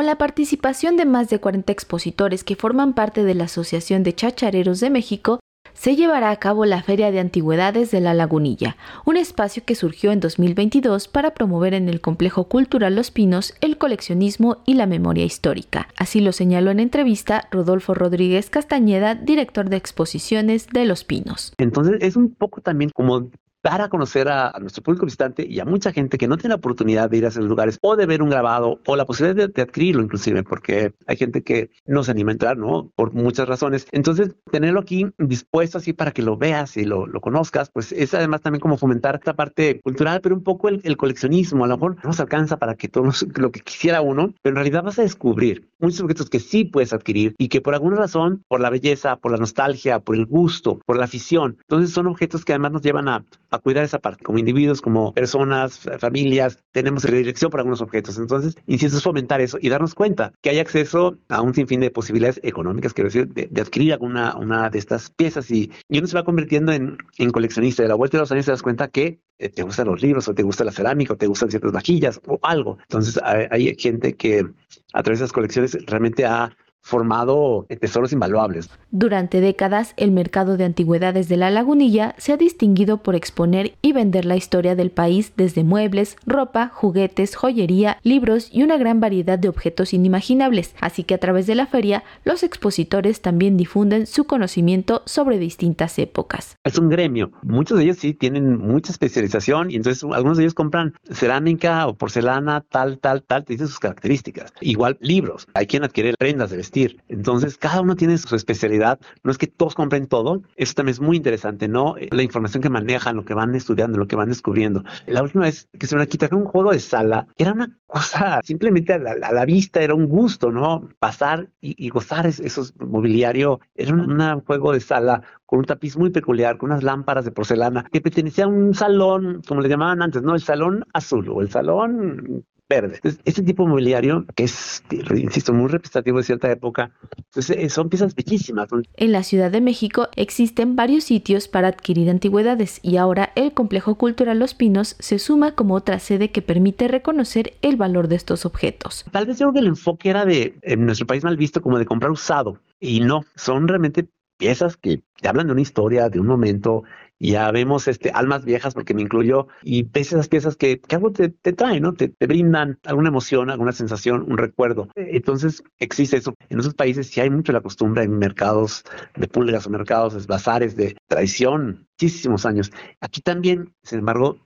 Con la participación de más de 40 expositores que forman parte de la Asociación de Chachareros de México, se llevará a cabo la Feria de Antigüedades de la Lagunilla, un espacio que surgió en 2022 para promover en el Complejo Cultural Los Pinos el coleccionismo y la memoria histórica. Así lo señaló en entrevista Rodolfo Rodríguez Castañeda, director de exposiciones de Los Pinos. Entonces es un poco también como dar a conocer a, nuestro público visitante y a mucha gente que no tiene la oportunidad de ir a esos lugares o de ver un grabado o la posibilidad de, adquirirlo inclusive, porque hay gente que no se anima a entrar, ¿no? Por muchas razones. Entonces, tenerlo aquí dispuesto así para que lo veas y lo, conozcas, pues es además también como fomentar esta parte cultural, pero un poco el, coleccionismo. A lo mejor no se alcanza para que todo lo que quisiera uno, pero en realidad vas a descubrir muchos objetos que sí puedes adquirir y que por alguna razón, por la belleza, por la nostalgia, por el gusto, por la afición, entonces son objetos que además nos llevan a a cuidar esa parte. Como individuos, como personas, familias, tenemos dirección por algunos objetos. Entonces, insisto, es fomentar eso y darnos cuenta que hay acceso a un sinfín de posibilidades económicas, quiero decir, de, adquirir alguna una de estas piezas. Y, uno se va convirtiendo en, en coleccionista. De la vuelta de los años te das cuenta que eh, te gustan los libros o te gusta la cerámica o te gustan ciertas vajillas o algo. Entonces, hay, hay gente que a través de esas colecciones realmente ha formado tesoros invaluables. Durante décadas, el mercado de antigüedades de la lagunilla se ha distinguido por exponer y vender la historia del país desde muebles, ropa, juguetes, joyería, libros y una gran variedad de objetos inimaginables. Así que a través de la feria, los expositores también difunden su conocimiento sobre distintas épocas. Es un gremio. Muchos de ellos sí tienen mucha especialización y entonces algunos de ellos compran cerámica o porcelana, tal, tal, tal, te dicen sus características. Igual libros. Hay quien adquiere prendas de vestir entonces, cada uno tiene su especialidad. No es que todos compren todo. Eso también es muy interesante, ¿no? La información que manejan, lo que van estudiando, lo que van descubriendo. La última vez que se me aquí un juego de sala, era una cosa simplemente a la, vista, era un gusto, ¿no? Pasar y, gozar esos mobiliario. Era un juego de sala con un tapiz muy peculiar, con unas lámparas de porcelana, que pertenecía a un salón, como le llamaban antes, ¿no? El salón azul o el salón verde. este tipo de mobiliario, que es, insisto, muy representativo de cierta época, pues, eh, son piezas bellísimas. En la Ciudad de México existen varios sitios para adquirir antigüedades y ahora el Complejo Cultural Los Pinos se suma como otra sede que permite reconocer el valor de estos objetos. Tal vez yo creo que el enfoque era de, en nuestro país mal visto, como de comprar usado. Y no, son realmente piezas que te hablan de una historia, de un momento, y ya vemos este, almas viejas, porque me incluyo, y ves esas piezas que, que algo te, te traen, ¿no? Te, te, brindan alguna emoción, alguna sensación, un recuerdo. Entonces, existe eso. En esos países sí hay mucho la costumbre en mercados de pulgas o mercados, bazares de tradición, muchísimos años. Aquí también, sin embargo,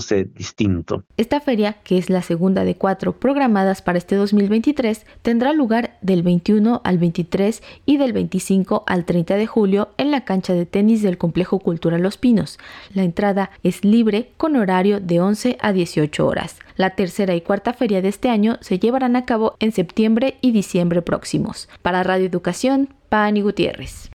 sé distinto. Esta feria, que es la segunda de cuatro programadas para este 2023, tendrá lugar del 21 al 23 y del 25 al 30 de julio en la cancha de tenis del Complejo Cultural Los Pinos. La entrada es libre con horario de 11 a 18 horas. La tercera y cuarta feria de este año se llevarán a cabo en septiembre y diciembre próximos. Para Radio Educación, Pani Gutiérrez.